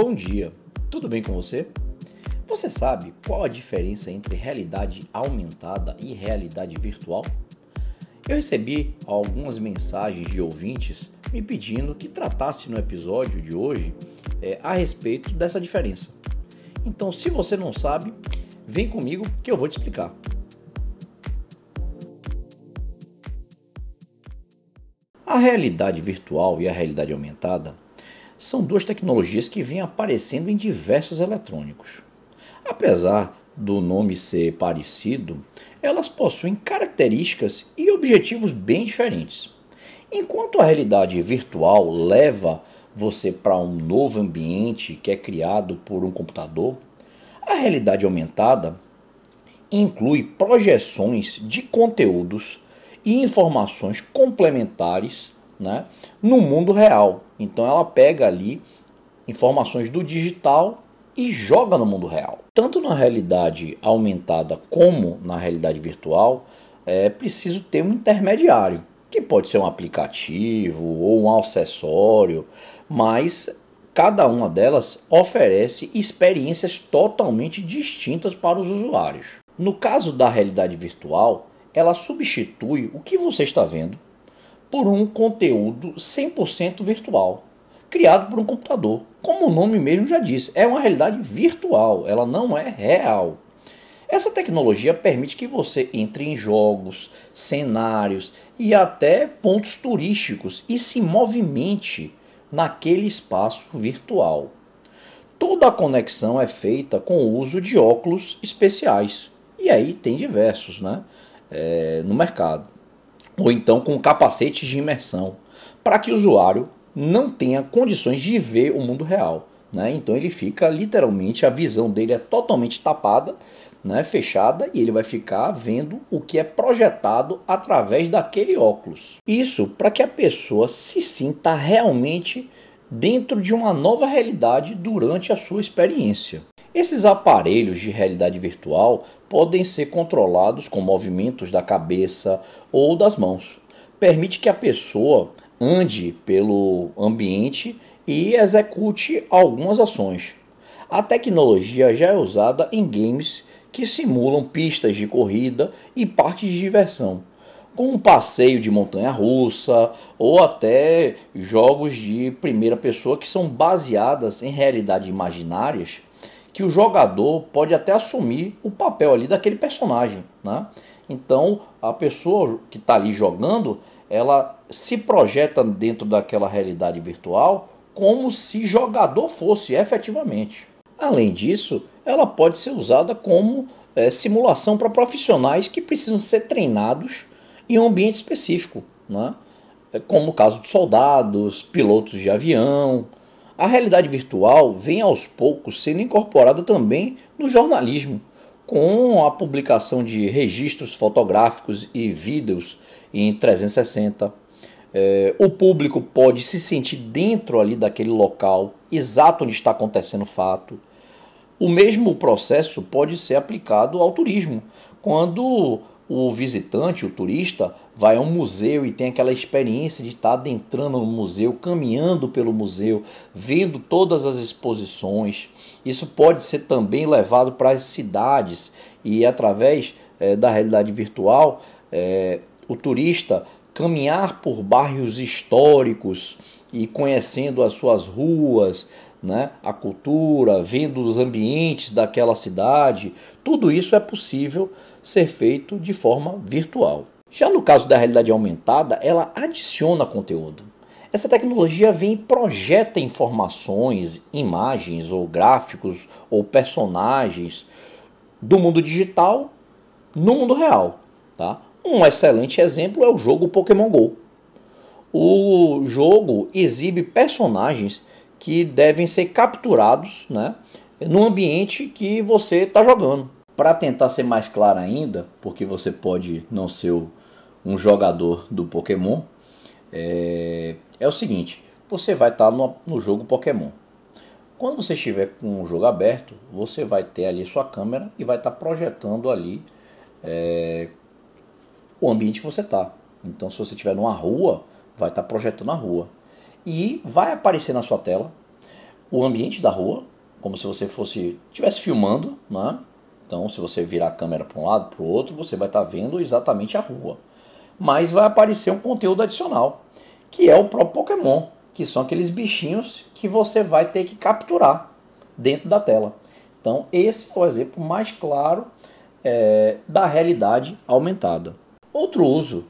Bom dia, tudo bem com você? Você sabe qual a diferença entre realidade aumentada e realidade virtual? Eu recebi algumas mensagens de ouvintes me pedindo que tratasse no episódio de hoje é, a respeito dessa diferença. Então, se você não sabe, vem comigo que eu vou te explicar. A realidade virtual e a realidade aumentada são duas tecnologias que vêm aparecendo em diversos eletrônicos. Apesar do nome ser parecido, elas possuem características e objetivos bem diferentes. Enquanto a realidade virtual leva você para um novo ambiente que é criado por um computador, a realidade aumentada inclui projeções de conteúdos e informações complementares né, no mundo real. Então ela pega ali informações do digital e joga no mundo real. Tanto na realidade aumentada como na realidade virtual, é preciso ter um intermediário, que pode ser um aplicativo ou um acessório, mas cada uma delas oferece experiências totalmente distintas para os usuários. No caso da realidade virtual, ela substitui o que você está vendo por um conteúdo 100% virtual, criado por um computador. Como o nome mesmo já diz, é uma realidade virtual, ela não é real. Essa tecnologia permite que você entre em jogos, cenários e até pontos turísticos e se movimente naquele espaço virtual. Toda a conexão é feita com o uso de óculos especiais. E aí tem diversos né, é, no mercado ou então com capacetes de imersão, para que o usuário não tenha condições de ver o mundo real. Né? Então ele fica literalmente, a visão dele é totalmente tapada, né? fechada, e ele vai ficar vendo o que é projetado através daquele óculos. Isso para que a pessoa se sinta realmente dentro de uma nova realidade durante a sua experiência. Esses aparelhos de realidade virtual podem ser controlados com movimentos da cabeça ou das mãos. Permite que a pessoa ande pelo ambiente e execute algumas ações. A tecnologia já é usada em games que simulam pistas de corrida e parques de diversão, com um passeio de montanha russa ou até jogos de primeira pessoa que são baseadas em realidade imaginárias que o jogador pode até assumir o papel ali daquele personagem, né? Então a pessoa que está ali jogando, ela se projeta dentro daquela realidade virtual como se jogador fosse efetivamente. Além disso, ela pode ser usada como é, simulação para profissionais que precisam ser treinados em um ambiente específico, né? como o caso de soldados, pilotos de avião, a realidade virtual vem aos poucos sendo incorporada também no jornalismo, com a publicação de registros fotográficos e vídeos em 360. É, o público pode se sentir dentro ali daquele local, exato onde está acontecendo o fato. O mesmo processo pode ser aplicado ao turismo, quando o visitante, o turista, vai a um museu e tem aquela experiência de estar adentrando no museu, caminhando pelo museu, vendo todas as exposições. Isso pode ser também levado para as cidades e através é, da realidade virtual, é, o turista caminhar por bairros históricos e conhecendo as suas ruas, né, a cultura, vendo os ambientes daquela cidade, tudo isso é possível ser feito de forma virtual. Já no caso da realidade aumentada, ela adiciona conteúdo. Essa tecnologia vem e projeta informações, imagens ou gráficos ou personagens do mundo digital no mundo real. Tá? Um excelente exemplo é o jogo Pokémon Go. O jogo exibe personagens que devem ser capturados né, no ambiente que você está jogando. Para tentar ser mais claro ainda, porque você pode não ser um jogador do Pokémon, é, é o seguinte: você vai estar tá no, no jogo Pokémon. Quando você estiver com o jogo aberto, você vai ter ali sua câmera e vai estar tá projetando ali é, o ambiente que você está. Então, se você estiver numa rua, vai estar tá projetando a rua e vai aparecer na sua tela o ambiente da rua, como se você fosse estivesse filmando, né? Então, se você virar a câmera para um lado, para o outro, você vai estar vendo exatamente a rua. Mas vai aparecer um conteúdo adicional, que é o próprio Pokémon, que são aqueles bichinhos que você vai ter que capturar dentro da tela. Então, esse é o exemplo mais claro é, da realidade aumentada. Outro uso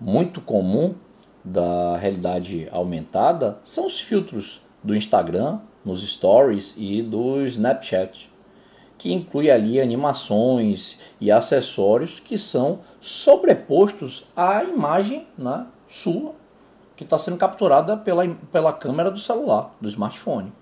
muito comum da realidade aumentada são os filtros do Instagram, nos stories e do Snapchat, que inclui ali animações e acessórios que são sobrepostos à imagem né, sua que está sendo capturada pela, pela câmera do celular, do smartphone.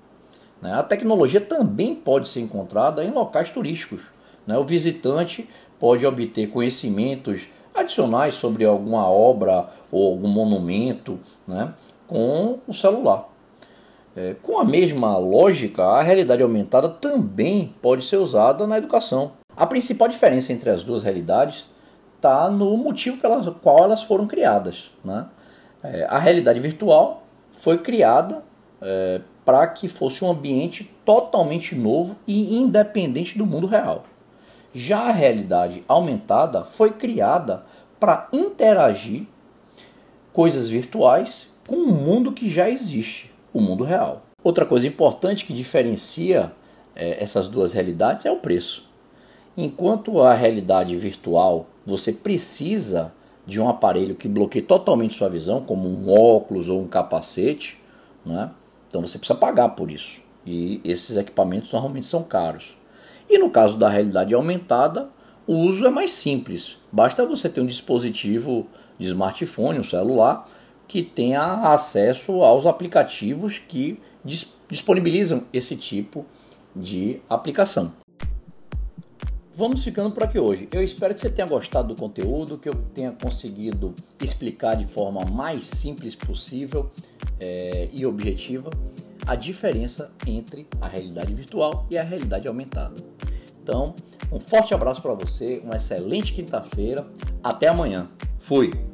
Né? A tecnologia também pode ser encontrada em locais turísticos. Né? O visitante pode obter conhecimentos adicionais sobre alguma obra ou algum monumento né? com o celular. É, com a mesma lógica, a realidade aumentada também pode ser usada na educação. A principal diferença entre as duas realidades está no motivo pelo qual elas foram criadas. Né? É, a realidade virtual foi criada é, para que fosse um ambiente totalmente novo e independente do mundo real. Já a realidade aumentada foi criada para interagir coisas virtuais com um mundo que já existe, o mundo real. Outra coisa importante que diferencia é, essas duas realidades é o preço. Enquanto a realidade virtual você precisa de um aparelho que bloqueie totalmente sua visão, como um óculos ou um capacete, né? então você precisa pagar por isso. E esses equipamentos normalmente são caros. E no caso da realidade aumentada, o uso é mais simples. Basta você ter um dispositivo de smartphone, um celular, que tenha acesso aos aplicativos que disponibilizam esse tipo de aplicação. Vamos ficando por aqui hoje. Eu espero que você tenha gostado do conteúdo, que eu tenha conseguido explicar de forma mais simples possível é, e objetiva a diferença entre a realidade virtual e a realidade aumentada. Então, um forte abraço para você, uma excelente quinta-feira, até amanhã. Fui!